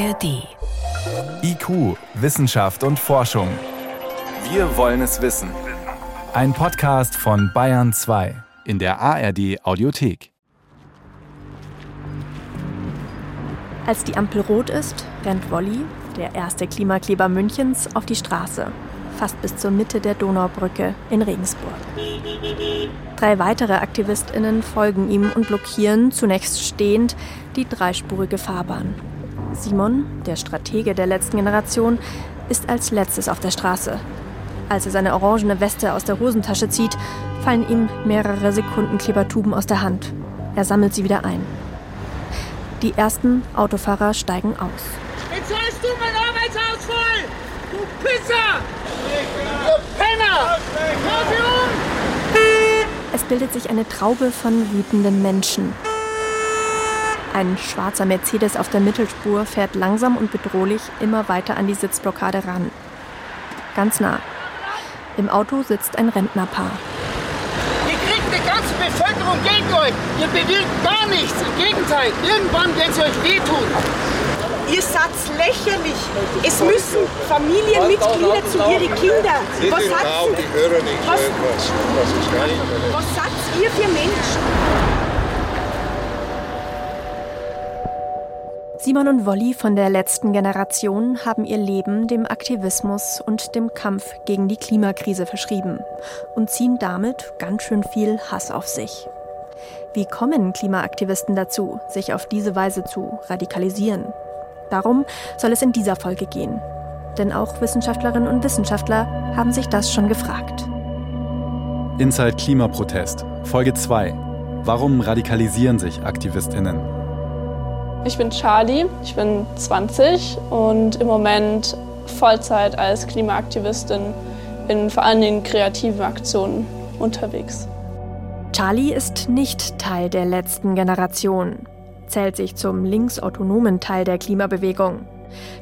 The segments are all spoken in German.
ARD. IQ, Wissenschaft und Forschung. Wir wollen es wissen. Ein Podcast von Bayern 2 in der ARD Audiothek. Als die Ampel rot ist, rennt Wolli, der erste Klimakleber Münchens, auf die Straße, fast bis zur Mitte der Donaubrücke in Regensburg. Drei weitere AktivistInnen folgen ihm und blockieren, zunächst stehend, die dreispurige Fahrbahn. Simon, der Stratege der letzten Generation, ist als letztes auf der Straße. Als er seine orangene Weste aus der Hosentasche zieht, fallen ihm mehrere Sekunden Klebertuben aus der Hand. Er sammelt sie wieder ein. Die ersten Autofahrer steigen aus. Jetzt hast du mein Arbeitshaus voll! Du Pisser! Du Penner! Um! Es bildet sich eine Traube von wütenden Menschen. Ein schwarzer Mercedes auf der Mittelspur fährt langsam und bedrohlich immer weiter an die Sitzblockade ran. Ganz nah. Im Auto sitzt ein Rentnerpaar. Ihr kriegt die ganze Bevölkerung gegen euch. Ihr bewirkt gar nichts. Im Gegenteil, irgendwann werden sie euch wehtun. Ihr seid lächerlich. Es müssen Familienmitglieder zu ihren Kindern. Was seid was, was seid ihr für Menschen? Simon und Wolli von der letzten Generation haben ihr Leben dem Aktivismus und dem Kampf gegen die Klimakrise verschrieben und ziehen damit ganz schön viel Hass auf sich. Wie kommen Klimaaktivisten dazu, sich auf diese Weise zu radikalisieren? Darum soll es in dieser Folge gehen. Denn auch Wissenschaftlerinnen und Wissenschaftler haben sich das schon gefragt. Inside Klimaprotest, Folge 2. Warum radikalisieren sich Aktivistinnen? Ich bin Charlie, ich bin 20 und im Moment Vollzeit als Klimaaktivistin in vor allen Dingen kreativen Aktionen unterwegs. Charlie ist nicht Teil der letzten Generation, zählt sich zum linksautonomen Teil der Klimabewegung.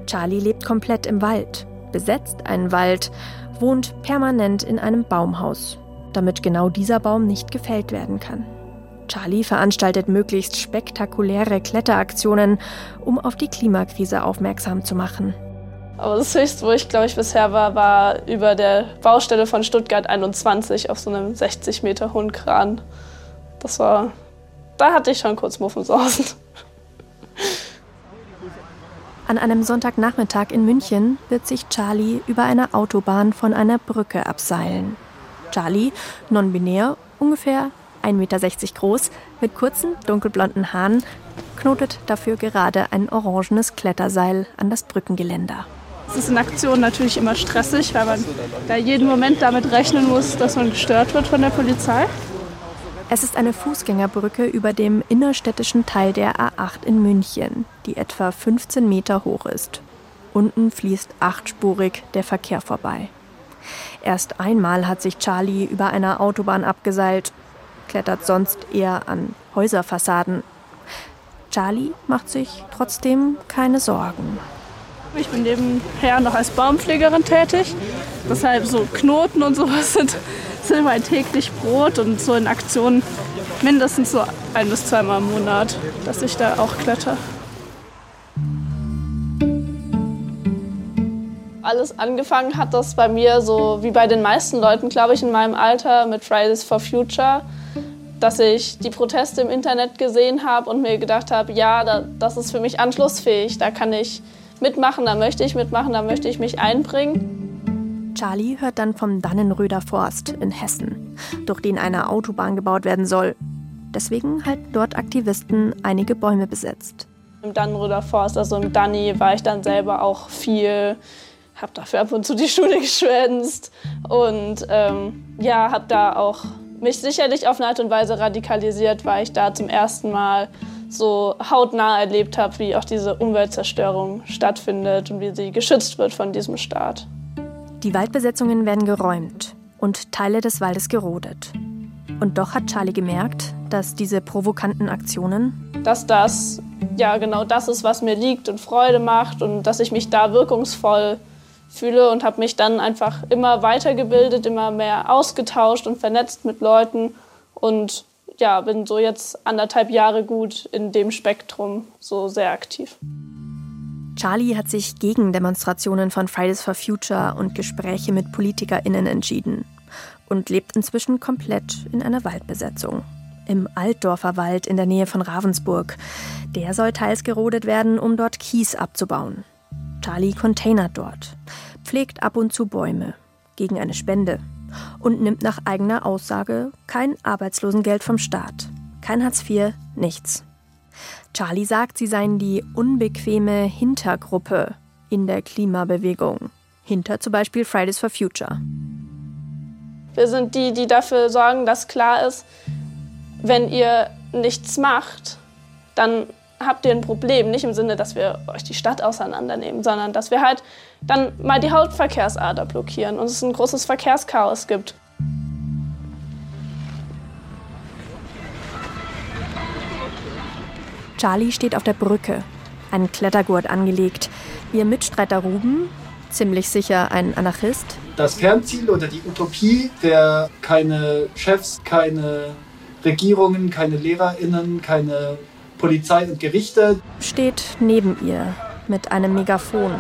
Charlie lebt komplett im Wald, besetzt einen Wald, wohnt permanent in einem Baumhaus, damit genau dieser Baum nicht gefällt werden kann. Charlie veranstaltet möglichst spektakuläre Kletteraktionen, um auf die Klimakrise aufmerksam zu machen. Aber das höchste, wo ich glaube ich bisher war, war über der Baustelle von Stuttgart 21 auf so einem 60 Meter hohen Kran. Das war, da hatte ich schon kurz Muffensausen. An einem Sonntagnachmittag in München wird sich Charlie über eine Autobahn von einer Brücke abseilen. Charlie, non-binär, ungefähr 1,60 Meter groß, mit kurzen, dunkelblonden Haaren, knotet dafür gerade ein orangenes Kletterseil an das Brückengeländer. Es ist in Aktion natürlich immer stressig, weil man da jeden Moment damit rechnen muss, dass man gestört wird von der Polizei. Es ist eine Fußgängerbrücke über dem innerstädtischen Teil der A8 in München, die etwa 15 Meter hoch ist. Unten fließt achtspurig der Verkehr vorbei. Erst einmal hat sich Charlie über einer Autobahn abgeseilt klettert sonst eher an Häuserfassaden. Charlie macht sich trotzdem keine Sorgen. Ich bin nebenher noch als Baumpflegerin tätig. Deshalb so Knoten und sowas sind, sind mein täglich Brot und so in Aktionen mindestens so ein bis zweimal im Monat, dass ich da auch kletter. Alles angefangen hat das bei mir so wie bei den meisten Leuten, glaube ich, in meinem Alter mit Fridays for Future dass ich die Proteste im Internet gesehen habe und mir gedacht habe, ja, da, das ist für mich anschlussfähig, da kann ich mitmachen, da möchte ich mitmachen, da möchte ich mich einbringen. Charlie hört dann vom Dannenröder Forst in Hessen, durch den eine Autobahn gebaut werden soll. Deswegen halten dort Aktivisten einige Bäume besetzt. Im Dannenröder Forst, also im Danny, war ich dann selber auch viel, habe dafür ab und zu die Schule geschwänzt und ähm, ja, habe da auch mich sicherlich auf eine Art und Weise radikalisiert, weil ich da zum ersten Mal so hautnah erlebt habe, wie auch diese Umweltzerstörung stattfindet und wie sie geschützt wird von diesem Staat. Die Waldbesetzungen werden geräumt und Teile des Waldes gerodet. Und doch hat Charlie gemerkt, dass diese provokanten Aktionen. Dass das ja genau das ist, was mir liegt und Freude macht und dass ich mich da wirkungsvoll fühle und habe mich dann einfach immer weitergebildet, immer mehr ausgetauscht und vernetzt mit Leuten und ja, bin so jetzt anderthalb Jahre gut in dem Spektrum so sehr aktiv. Charlie hat sich gegen Demonstrationen von Fridays for Future und Gespräche mit PolitikerInnen entschieden und lebt inzwischen komplett in einer Waldbesetzung. Im Altdorfer Wald in der Nähe von Ravensburg. Der soll teils gerodet werden, um dort Kies abzubauen. Charlie containert dort, pflegt ab und zu Bäume gegen eine Spende und nimmt nach eigener Aussage kein Arbeitslosengeld vom Staat. Kein Hartz IV, nichts. Charlie sagt, sie seien die unbequeme Hintergruppe in der Klimabewegung. Hinter zum Beispiel Fridays for Future. Wir sind die, die dafür sorgen, dass klar ist, wenn ihr nichts macht, dann habt ihr ein Problem. Nicht im Sinne, dass wir euch die Stadt auseinandernehmen, sondern dass wir halt dann mal die Hauptverkehrsader blockieren und es ein großes Verkehrschaos gibt. Charlie steht auf der Brücke, einen Klettergurt angelegt. Ihr Mitstreiter Ruben, ziemlich sicher ein Anarchist. Das Fernziel oder die Utopie der keine Chefs, keine Regierungen, keine LehrerInnen, keine Polizei und Gerichte. Steht neben ihr mit einem Megafon.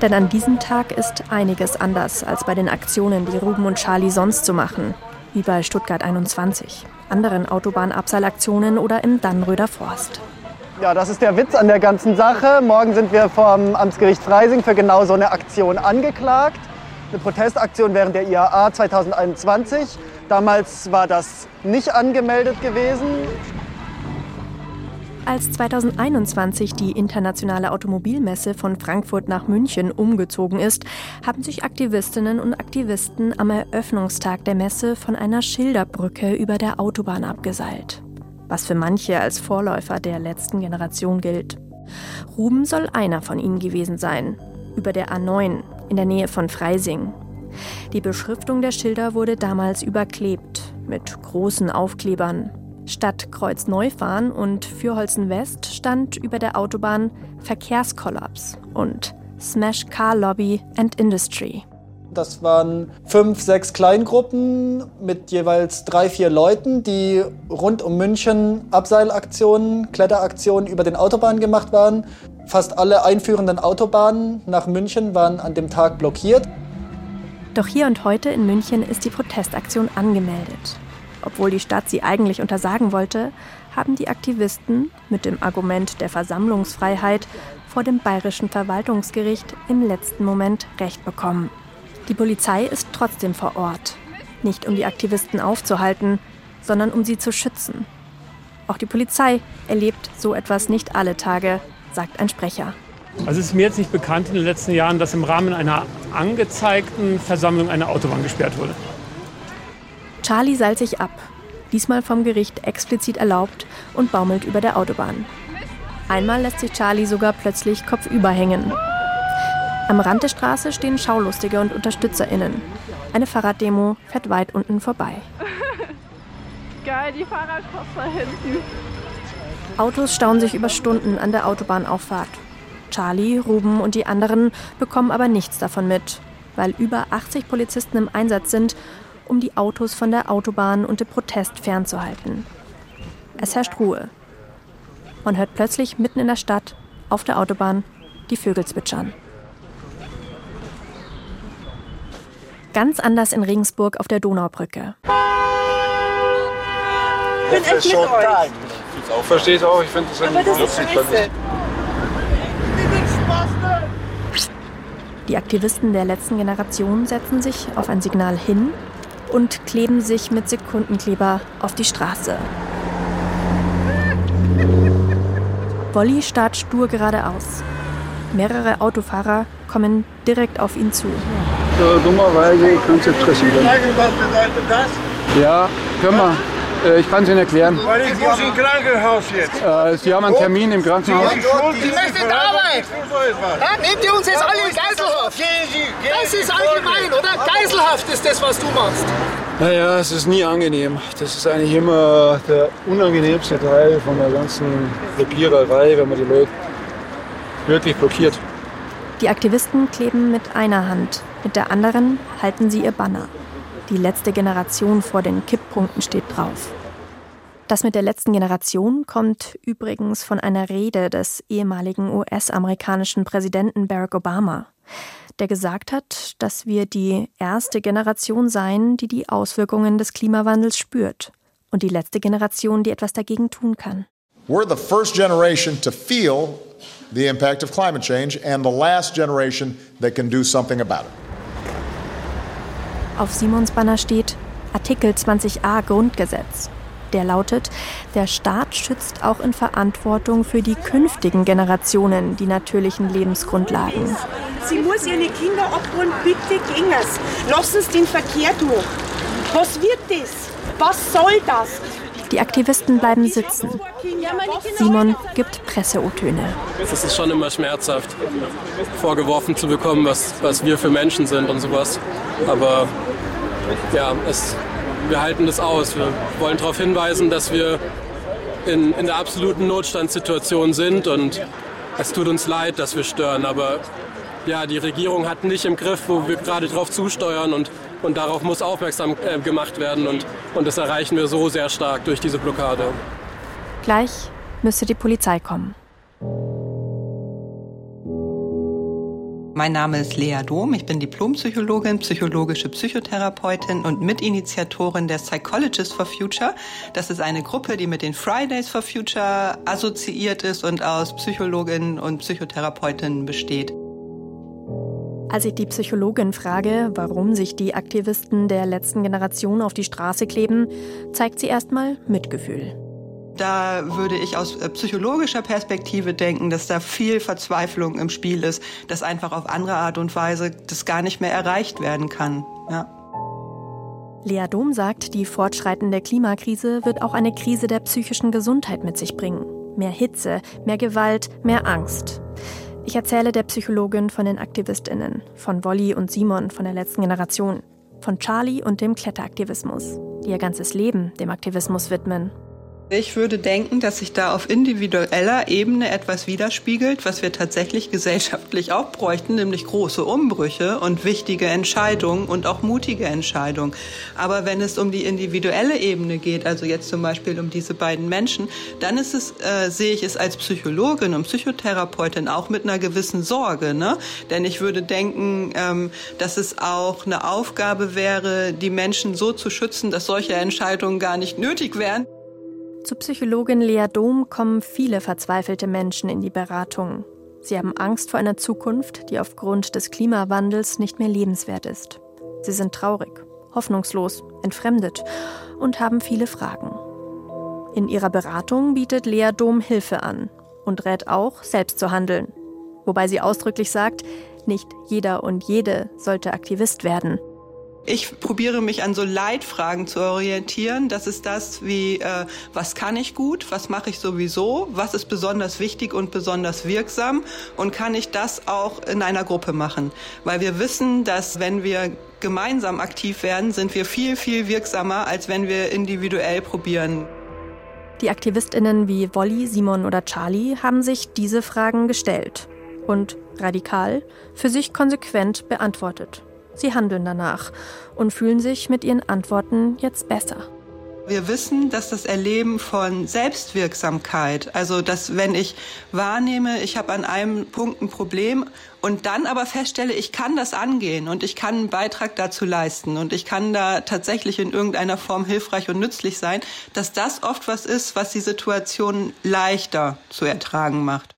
Denn an diesem Tag ist einiges anders als bei den Aktionen, die Ruben und Charlie sonst so machen, wie bei Stuttgart 21, anderen Autobahnabseilaktionen oder im Dannröder Forst. Ja, das ist der Witz an der ganzen Sache. Morgen sind wir vom Amtsgericht Freising für genau so eine Aktion angeklagt. Eine Protestaktion während der IAA 2021. Damals war das nicht angemeldet gewesen. Als 2021 die internationale Automobilmesse von Frankfurt nach München umgezogen ist, haben sich Aktivistinnen und Aktivisten am Eröffnungstag der Messe von einer Schilderbrücke über der Autobahn abgeseilt. Was für manche als Vorläufer der letzten Generation gilt. Ruben soll einer von ihnen gewesen sein. Über der A9 in der Nähe von Freising. Die Beschriftung der Schilder wurde damals überklebt mit großen Aufklebern. Statt Kreuz Neufahren und Fürholzen West stand über der Autobahn Verkehrskollaps und Smash Car Lobby and Industry. Das waren fünf, sechs Kleingruppen mit jeweils drei, vier Leuten, die rund um München Abseilaktionen, Kletteraktionen über den Autobahnen gemacht waren. Fast alle einführenden Autobahnen nach München waren an dem Tag blockiert. Doch hier und heute in München ist die Protestaktion angemeldet. Obwohl die Stadt sie eigentlich untersagen wollte, haben die Aktivisten mit dem Argument der Versammlungsfreiheit vor dem bayerischen Verwaltungsgericht im letzten Moment Recht bekommen. Die Polizei ist trotzdem vor Ort, nicht um die Aktivisten aufzuhalten, sondern um sie zu schützen. Auch die Polizei erlebt so etwas nicht alle Tage, sagt ein Sprecher. Also es ist mir jetzt nicht bekannt in den letzten Jahren, dass im Rahmen einer angezeigten Versammlung eine Autobahn gesperrt wurde. Charlie seilt sich ab, diesmal vom Gericht explizit erlaubt und baumelt über der Autobahn. Einmal lässt sich Charlie sogar plötzlich kopfüber hängen. Am Rand der Straße stehen Schaulustige und UnterstützerInnen. Eine Fahrraddemo fährt weit unten vorbei. Geil, die Fahrradkost da hinten. Autos stauen sich über Stunden an der Autobahnauffahrt. Charlie, Ruben und die anderen bekommen aber nichts davon mit, weil über 80 Polizisten im Einsatz sind, um die Autos von der Autobahn und dem Protest fernzuhalten. Es herrscht Ruhe. Man hört plötzlich mitten in der Stadt, auf der Autobahn, die Vögel zwitschern. Ganz anders in Regensburg auf der Donaubrücke. Ich bin echt mit euch. Auch verstehe ich auch, ich finde das Aber das ist scheiße. Die Aktivisten der letzten Generation setzen sich auf ein Signal hin und kleben sich mit Sekundenkleber auf die Straße. Wolli starrt stur geradeaus. Mehrere Autofahrer kommen direkt auf ihn zu. Ja, dummerweise. Was bedeutet das? Ja, können wir. Äh, Ich kann es Ihnen erklären. Weil ich muss im Krankenhaus jetzt. Äh, Sie haben einen Termin im Krankenhaus. Sie möchten Arbeit! Ja, nehmt ihr uns jetzt alle in Geiselhaft? Das ist allgemein, oder? Geiselhaft ist das, was du machst. Naja, es ist nie angenehm. Das ist eigentlich immer der unangenehmste Teil von der ganzen Blockiererei, wenn man die Leute wirklich blockiert. Die Aktivisten kleben mit einer Hand, mit der anderen halten sie ihr Banner. Die letzte Generation vor den Kipppunkten steht drauf. Das mit der letzten Generation kommt übrigens von einer Rede des ehemaligen US-amerikanischen Präsidenten Barack Obama, der gesagt hat, dass wir die erste Generation seien, die die Auswirkungen des Klimawandels spürt und die letzte Generation, die etwas dagegen tun kann. We're the first generation to feel the impact of climate change and the last generation that can do something about it. Auf Simons Banner steht Artikel 20a Grundgesetz. Der lautet, der Staat schützt auch in Verantwortung für die künftigen Generationen die natürlichen Lebensgrundlagen. Sie muss ihre Kinder abholen, bitte gehen es. Lassen Sie den Verkehr durch. Was wird das? Was soll das? Die Aktivisten bleiben sitzen. Simon gibt Presseotöne. Es ist schon immer schmerzhaft, vorgeworfen zu bekommen, was, was wir für Menschen sind und sowas. Aber ja, es, wir halten das aus. Wir wollen darauf hinweisen, dass wir in, in der absoluten Notstandssituation sind und es tut uns leid, dass wir stören, aber ja, die Regierung hat nicht im Griff, wo wir gerade drauf zusteuern und, und darauf muss aufmerksam äh, gemacht werden und, und das erreichen wir so sehr stark durch diese Blockade. Gleich müsste die Polizei kommen. Mein Name ist Lea Dom, ich bin Diplompsychologin, psychologische Psychotherapeutin und Mitinitiatorin der Psychologists for Future. Das ist eine Gruppe, die mit den Fridays for Future assoziiert ist und aus Psychologinnen und Psychotherapeutinnen besteht. Als ich die Psychologin frage, warum sich die Aktivisten der letzten Generation auf die Straße kleben, zeigt sie erstmal Mitgefühl. Da würde ich aus äh, psychologischer Perspektive denken, dass da viel Verzweiflung im Spiel ist, dass einfach auf andere Art und Weise das gar nicht mehr erreicht werden kann. Ja. Lea Dom sagt, die fortschreitende Klimakrise wird auch eine Krise der psychischen Gesundheit mit sich bringen. Mehr Hitze, mehr Gewalt, mehr Angst. Ich erzähle der Psychologin von den AktivistInnen, von Wolli und Simon von der letzten Generation, von Charlie und dem Kletteraktivismus, die ihr ganzes Leben dem Aktivismus widmen. Ich würde denken, dass sich da auf individueller Ebene etwas widerspiegelt, was wir tatsächlich gesellschaftlich auch bräuchten, nämlich große Umbrüche und wichtige Entscheidungen und auch mutige Entscheidungen. Aber wenn es um die individuelle Ebene geht, also jetzt zum Beispiel um diese beiden Menschen, dann ist es, äh, sehe ich es als Psychologin und Psychotherapeutin auch mit einer gewissen Sorge. Ne? Denn ich würde denken, ähm, dass es auch eine Aufgabe wäre, die Menschen so zu schützen, dass solche Entscheidungen gar nicht nötig wären. Zu Psychologin Lea Dom kommen viele verzweifelte Menschen in die Beratung. Sie haben Angst vor einer Zukunft, die aufgrund des Klimawandels nicht mehr lebenswert ist. Sie sind traurig, hoffnungslos, entfremdet und haben viele Fragen. In ihrer Beratung bietet Lea Dom Hilfe an und rät auch, selbst zu handeln. Wobei sie ausdrücklich sagt, nicht jeder und jede sollte Aktivist werden. Ich probiere mich an so Leitfragen zu orientieren. Das ist das wie, äh, was kann ich gut, was mache ich sowieso, was ist besonders wichtig und besonders wirksam und kann ich das auch in einer Gruppe machen. Weil wir wissen, dass wenn wir gemeinsam aktiv werden, sind wir viel, viel wirksamer, als wenn wir individuell probieren. Die Aktivistinnen wie Wolli, Simon oder Charlie haben sich diese Fragen gestellt und radikal für sich konsequent beantwortet. Sie handeln danach und fühlen sich mit ihren Antworten jetzt besser. Wir wissen, dass das Erleben von Selbstwirksamkeit, also dass wenn ich wahrnehme, ich habe an einem Punkt ein Problem und dann aber feststelle, ich kann das angehen und ich kann einen Beitrag dazu leisten und ich kann da tatsächlich in irgendeiner Form hilfreich und nützlich sein, dass das oft was ist, was die Situation leichter zu ertragen macht.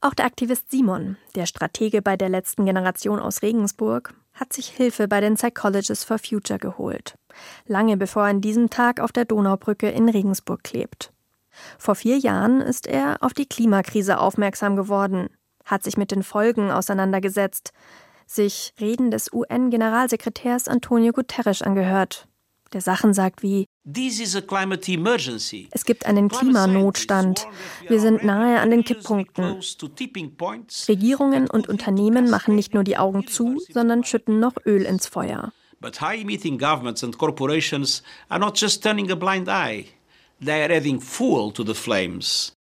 Auch der Aktivist Simon, der Stratege bei der letzten Generation aus Regensburg, hat sich Hilfe bei den Psychologists for Future geholt. Lange bevor er an diesem Tag auf der Donaubrücke in Regensburg klebt. Vor vier Jahren ist er auf die Klimakrise aufmerksam geworden, hat sich mit den Folgen auseinandergesetzt, sich Reden des UN-Generalsekretärs Antonio Guterres angehört der Sachen sagt wie Es gibt einen Klimanotstand. Wir sind nahe an den Kipppunkten. Regierungen und Unternehmen machen nicht nur die Augen zu, sondern schütten noch Öl ins Feuer. But high-emitting governments and corporations are not just turning a blind eye. They are adding fuel to the flames.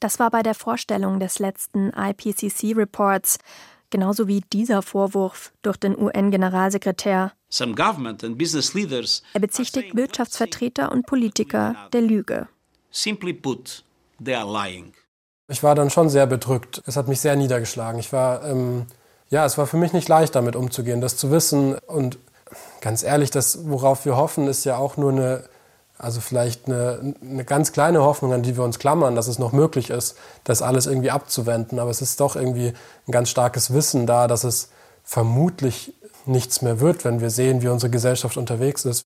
Das war bei der Vorstellung des letzten IPCC-Reports, genauso wie dieser Vorwurf durch den UN-Generalsekretär. Er bezichtigt Wirtschaftsvertreter und Politiker der Lüge. Simply put, they are lying. Ich war dann schon sehr bedrückt. Es hat mich sehr niedergeschlagen. Ich war, ähm, ja, es war für mich nicht leicht, damit umzugehen, das zu wissen. Und ganz ehrlich, das, worauf wir hoffen, ist ja auch nur eine, also vielleicht eine, eine ganz kleine Hoffnung, an die wir uns klammern, dass es noch möglich ist, das alles irgendwie abzuwenden. Aber es ist doch irgendwie ein ganz starkes Wissen da, dass es vermutlich nichts mehr wird, wenn wir sehen, wie unsere Gesellschaft unterwegs ist.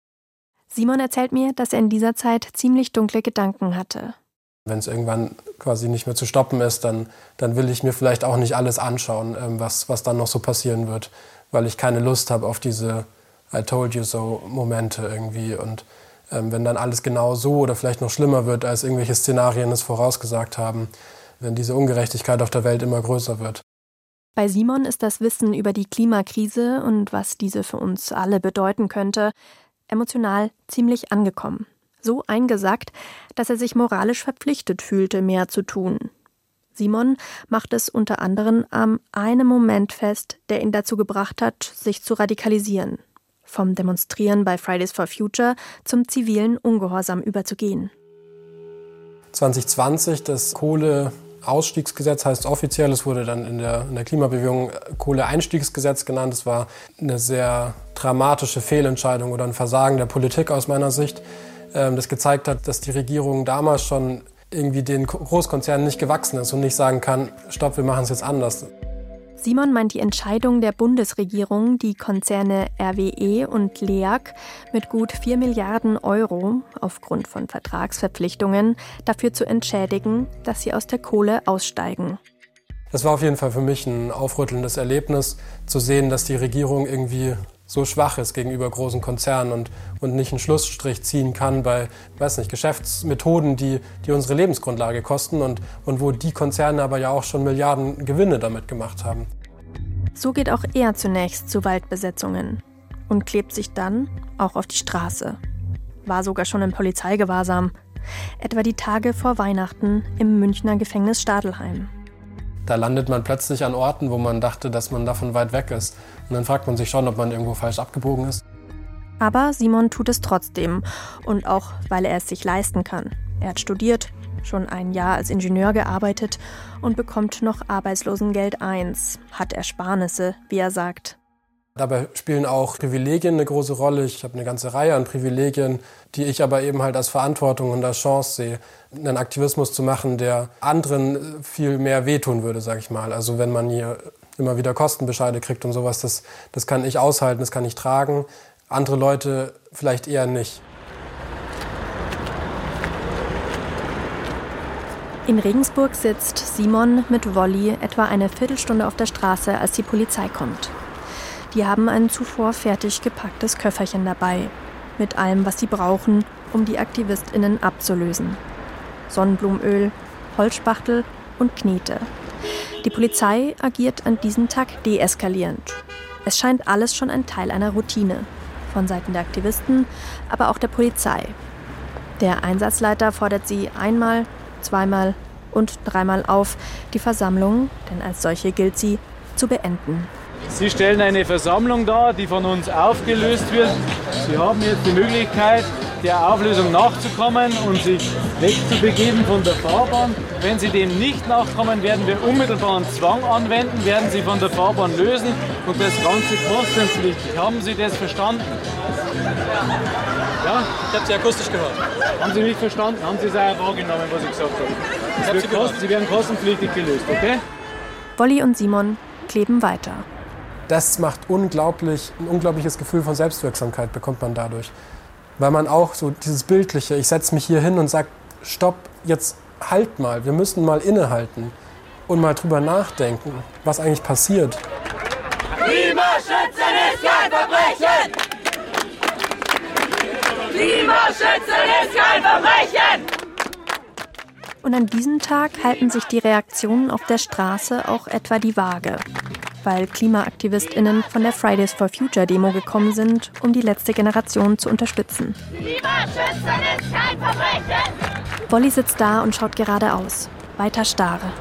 Simon erzählt mir, dass er in dieser Zeit ziemlich dunkle Gedanken hatte. Wenn es irgendwann quasi nicht mehr zu stoppen ist, dann, dann will ich mir vielleicht auch nicht alles anschauen, ähm, was, was dann noch so passieren wird, weil ich keine Lust habe auf diese I told you so Momente irgendwie. Und wenn dann alles genau so oder vielleicht noch schlimmer wird, als irgendwelche Szenarien es vorausgesagt haben, wenn diese Ungerechtigkeit auf der Welt immer größer wird. Bei Simon ist das Wissen über die Klimakrise und was diese für uns alle bedeuten könnte, emotional ziemlich angekommen. So eingesackt, dass er sich moralisch verpflichtet fühlte, mehr zu tun. Simon macht es unter anderem am einem Moment fest, der ihn dazu gebracht hat, sich zu radikalisieren. Vom Demonstrieren bei Fridays for Future zum zivilen Ungehorsam überzugehen. 2020 das Kohle Ausstiegsgesetz heißt offiziell, es wurde dann in der, in der Klimabewegung Kohleeinstiegsgesetz genannt. Es war eine sehr dramatische Fehlentscheidung oder ein Versagen der Politik aus meiner Sicht, ähm, das gezeigt hat, dass die Regierung damals schon irgendwie den Großkonzernen nicht gewachsen ist und nicht sagen kann, stopp, wir machen es jetzt anders. Simon meint die Entscheidung der Bundesregierung, die Konzerne RWE und LEAG mit gut 4 Milliarden Euro aufgrund von Vertragsverpflichtungen dafür zu entschädigen, dass sie aus der Kohle aussteigen. Das war auf jeden Fall für mich ein aufrüttelndes Erlebnis, zu sehen, dass die Regierung irgendwie so schwach ist gegenüber großen Konzernen und, und nicht einen Schlussstrich ziehen kann bei, weiß nicht, Geschäftsmethoden, die, die unsere Lebensgrundlage kosten und, und wo die Konzerne aber ja auch schon Milliarden Gewinne damit gemacht haben. So geht auch er zunächst zu Waldbesetzungen und klebt sich dann auch auf die Straße. War sogar schon im Polizeigewahrsam, etwa die Tage vor Weihnachten im Münchner Gefängnis Stadelheim. Da landet man plötzlich an Orten, wo man dachte, dass man davon weit weg ist. Und dann fragt man sich schon, ob man irgendwo falsch abgebogen ist. Aber Simon tut es trotzdem. Und auch, weil er es sich leisten kann. Er hat studiert, schon ein Jahr als Ingenieur gearbeitet und bekommt noch Arbeitslosengeld 1, hat Ersparnisse, wie er sagt. Dabei spielen auch Privilegien eine große Rolle. Ich habe eine ganze Reihe an Privilegien, die ich aber eben halt als Verantwortung und als Chance sehe, einen Aktivismus zu machen, der anderen viel mehr wehtun würde, sage ich mal. Also wenn man hier immer wieder Kostenbescheide kriegt und sowas, das, das kann ich aushalten, das kann ich tragen. Andere Leute vielleicht eher nicht. In Regensburg sitzt Simon mit Wolli etwa eine Viertelstunde auf der Straße, als die Polizei kommt. Die haben ein zuvor fertig gepacktes Köfferchen dabei, mit allem, was sie brauchen, um die AktivistInnen abzulösen. Sonnenblumenöl, Holzspachtel und Knete. Die Polizei agiert an diesem Tag deeskalierend. Es scheint alles schon ein Teil einer Routine. Von Seiten der Aktivisten, aber auch der Polizei. Der Einsatzleiter fordert sie einmal, zweimal und dreimal auf, die Versammlung, denn als solche gilt sie, zu beenden. Sie stellen eine Versammlung dar, die von uns aufgelöst wird. Sie haben jetzt die Möglichkeit, der Auflösung nachzukommen und sich wegzubegeben von der Fahrbahn. Wenn Sie dem nicht nachkommen, werden wir unmittelbaren Zwang anwenden, werden Sie von der Fahrbahn lösen und das Ganze kostenpflichtig. Haben Sie das verstanden? Ja? Ich habe Sie akustisch gehört. Haben Sie mich verstanden? Haben Sie es auch wahrgenommen, was ich gesagt habe? Ich hab Sie, Sie werden kostenpflichtig gelöst, okay? Wolli und Simon kleben weiter das macht unglaublich, ein unglaubliches Gefühl von Selbstwirksamkeit bekommt man dadurch. Weil man auch so dieses Bildliche, ich setze mich hier hin und sage, stopp, jetzt halt mal, wir müssen mal innehalten und mal drüber nachdenken, was eigentlich passiert. Klimaschützen ist kein Verbrechen! Klimaschützen ist kein Verbrechen! Und an diesem Tag halten sich die Reaktionen auf der Straße auch etwa die Waage weil KlimaaktivistInnen von der Fridays for Future Demo gekommen sind, um die letzte Generation zu unterstützen. Klimaschützen ist kein Verbrechen! Wolli sitzt da und schaut geradeaus, weiter starre.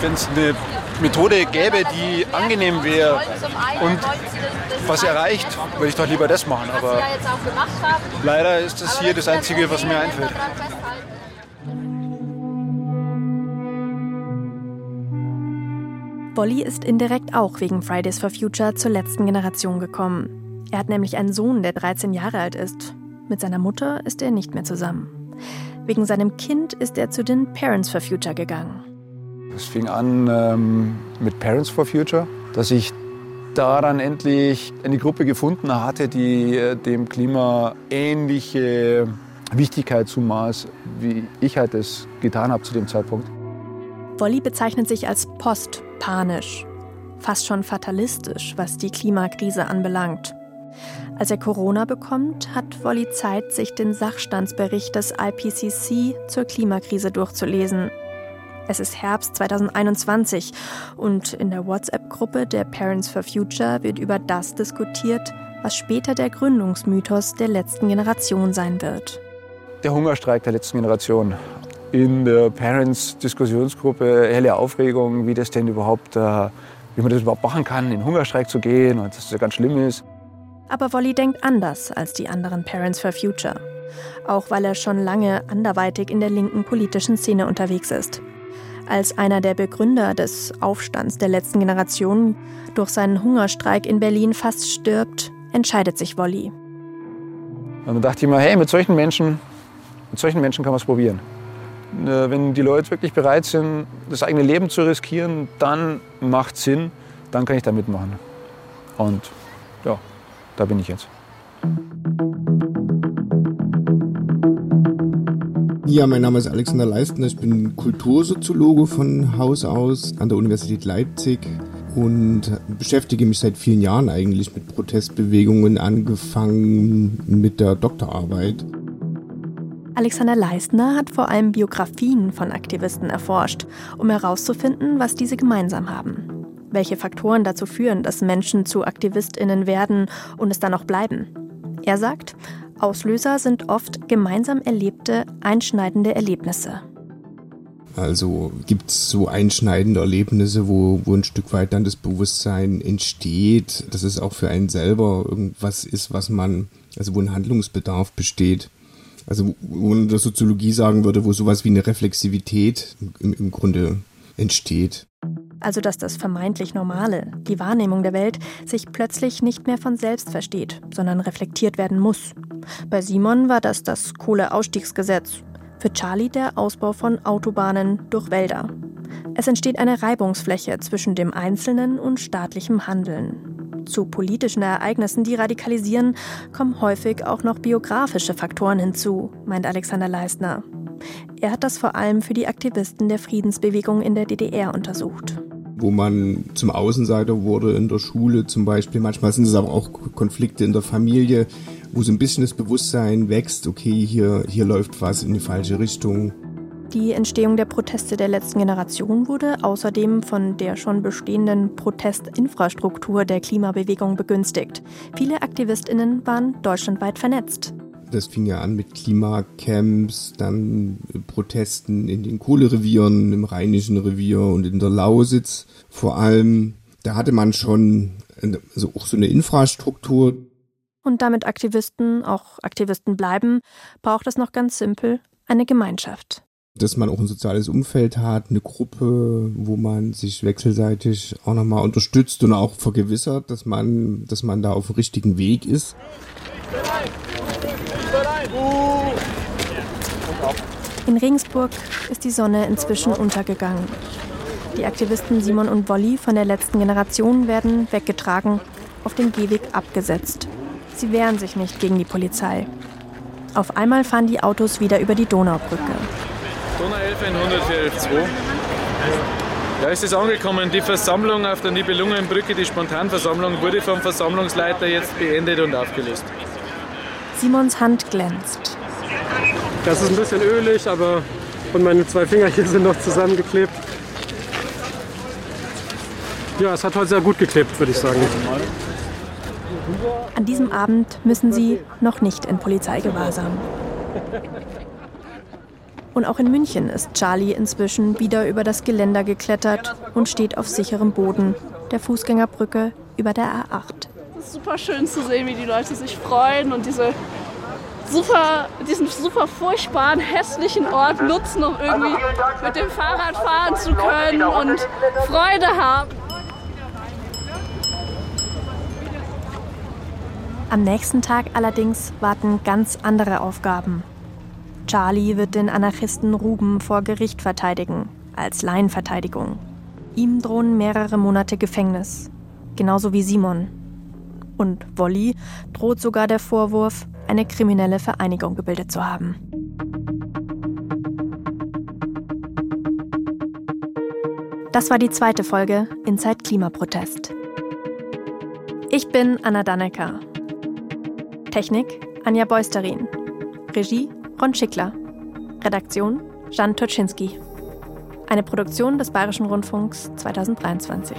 Wenn es eine Methode gäbe, die angenehm wäre und was erreicht, würde ich doch lieber das machen. Aber leider ist das hier das Einzige, was mir einfällt. Wolli ist indirekt auch wegen Fridays for Future zur letzten Generation gekommen. Er hat nämlich einen Sohn, der 13 Jahre alt ist. Mit seiner Mutter ist er nicht mehr zusammen. Wegen seinem Kind ist er zu den Parents for Future gegangen. Es fing an ähm, mit Parents for Future, dass ich da dann endlich eine Gruppe gefunden hatte, die äh, dem Klima ähnliche Wichtigkeit zumaß, wie ich halt es getan habe zu dem Zeitpunkt. Wolli bezeichnet sich als postpanisch, fast schon fatalistisch, was die Klimakrise anbelangt. Als er Corona bekommt, hat Wolli Zeit, sich den Sachstandsbericht des IPCC zur Klimakrise durchzulesen. Es ist Herbst 2021 und in der WhatsApp-Gruppe der Parents for Future wird über das diskutiert, was später der Gründungsmythos der letzten Generation sein wird. Der Hungerstreik der letzten Generation. In der Parents-Diskussionsgruppe helle Aufregung, wie das denn überhaupt, äh, wie man das überhaupt machen kann, in den Hungerstreik zu gehen und dass das ja ganz schlimm ist. Aber Wolli denkt anders als die anderen Parents for Future. Auch weil er schon lange anderweitig in der linken politischen Szene unterwegs ist. Als einer der Begründer des Aufstands der letzten Generation durch seinen Hungerstreik in Berlin fast stirbt, entscheidet sich Wolli. Und dann dachte ich mir, hey, mit solchen Menschen, mit solchen Menschen kann man es probieren. Äh, wenn die Leute wirklich bereit sind, das eigene Leben zu riskieren, dann macht Sinn, dann kann ich da mitmachen. Und ja, da bin ich jetzt. Ja, mein Name ist Alexander Leistner. Ich bin Kultursoziologe von Haus aus an der Universität Leipzig und beschäftige mich seit vielen Jahren eigentlich mit Protestbewegungen, angefangen mit der Doktorarbeit. Alexander Leistner hat vor allem Biografien von Aktivisten erforscht, um herauszufinden, was diese gemeinsam haben. Welche Faktoren dazu führen, dass Menschen zu Aktivistinnen werden und es dann auch bleiben. Er sagt, Auslöser sind oft gemeinsam erlebte, einschneidende Erlebnisse. Also gibt es so einschneidende Erlebnisse, wo, wo ein Stück weit dann das Bewusstsein entsteht, dass es auch für einen selber irgendwas ist, was man, also wo ein Handlungsbedarf besteht. Also wo man in der Soziologie sagen würde, wo sowas wie eine Reflexivität im, im Grunde entsteht also dass das vermeintlich Normale, die Wahrnehmung der Welt, sich plötzlich nicht mehr von selbst versteht, sondern reflektiert werden muss. Bei Simon war das das Kohleausstiegsgesetz, für Charlie der Ausbau von Autobahnen durch Wälder. Es entsteht eine Reibungsfläche zwischen dem Einzelnen und staatlichem Handeln. Zu politischen Ereignissen, die radikalisieren, kommen häufig auch noch biografische Faktoren hinzu, meint Alexander Leistner. Er hat das vor allem für die Aktivisten der Friedensbewegung in der DDR untersucht wo man zum Außenseiter wurde in der Schule zum Beispiel. Manchmal sind es aber auch Konflikte in der Familie, wo so ein bisschen das Bewusstsein wächst, okay, hier, hier läuft was in die falsche Richtung. Die Entstehung der Proteste der letzten Generation wurde außerdem von der schon bestehenden Protestinfrastruktur der Klimabewegung begünstigt. Viele Aktivistinnen waren deutschlandweit vernetzt. Das fing ja an mit Klimacamps, dann Protesten in den Kohlerevieren, im Rheinischen Revier und in der Lausitz. Vor allem, da hatte man schon also auch so eine Infrastruktur. Und damit Aktivisten auch Aktivisten bleiben, braucht es noch ganz simpel eine Gemeinschaft. Dass man auch ein soziales Umfeld hat, eine Gruppe, wo man sich wechselseitig auch nochmal unterstützt und auch vergewissert, dass man, dass man da auf dem richtigen Weg ist. In Regensburg ist die Sonne inzwischen untergegangen. Die Aktivisten Simon und Wolli von der letzten Generation werden weggetragen, auf dem Gehweg abgesetzt. Sie wehren sich nicht gegen die Polizei. Auf einmal fahren die Autos wieder über die Donaubrücke. Donau 11 111 Ja, es ist angekommen. Die Versammlung auf der Nibelungenbrücke, die Spontanversammlung, wurde vom Versammlungsleiter jetzt beendet und aufgelöst. Simons Hand glänzt. Das ist ein bisschen ölig, aber und meine zwei Finger hier sind noch zusammengeklebt. Ja, es hat heute sehr gut geklebt, würde ich sagen. An diesem Abend müssen sie noch nicht in Polizeigewahrsam. Und auch in München ist Charlie inzwischen wieder über das Geländer geklettert und steht auf sicherem Boden, der Fußgängerbrücke über der A8. Es ist super schön zu sehen, wie die Leute sich freuen und diese super, diesen super furchtbaren, hässlichen Ort nutzen, um irgendwie mit dem Fahrrad fahren zu können und Freude haben. Am nächsten Tag allerdings warten ganz andere Aufgaben. Charlie wird den Anarchisten Ruben vor Gericht verteidigen, als Laienverteidigung. Ihm drohen mehrere Monate Gefängnis, genauso wie Simon. Und Wolli droht sogar der Vorwurf, eine kriminelle Vereinigung gebildet zu haben. Das war die zweite Folge Inside Klimaprotest. Ich bin Anna Dannecker. Technik Anja Beusterin. Regie Ron Schickler. Redaktion Jan Toczynski. Eine Produktion des Bayerischen Rundfunks 2023.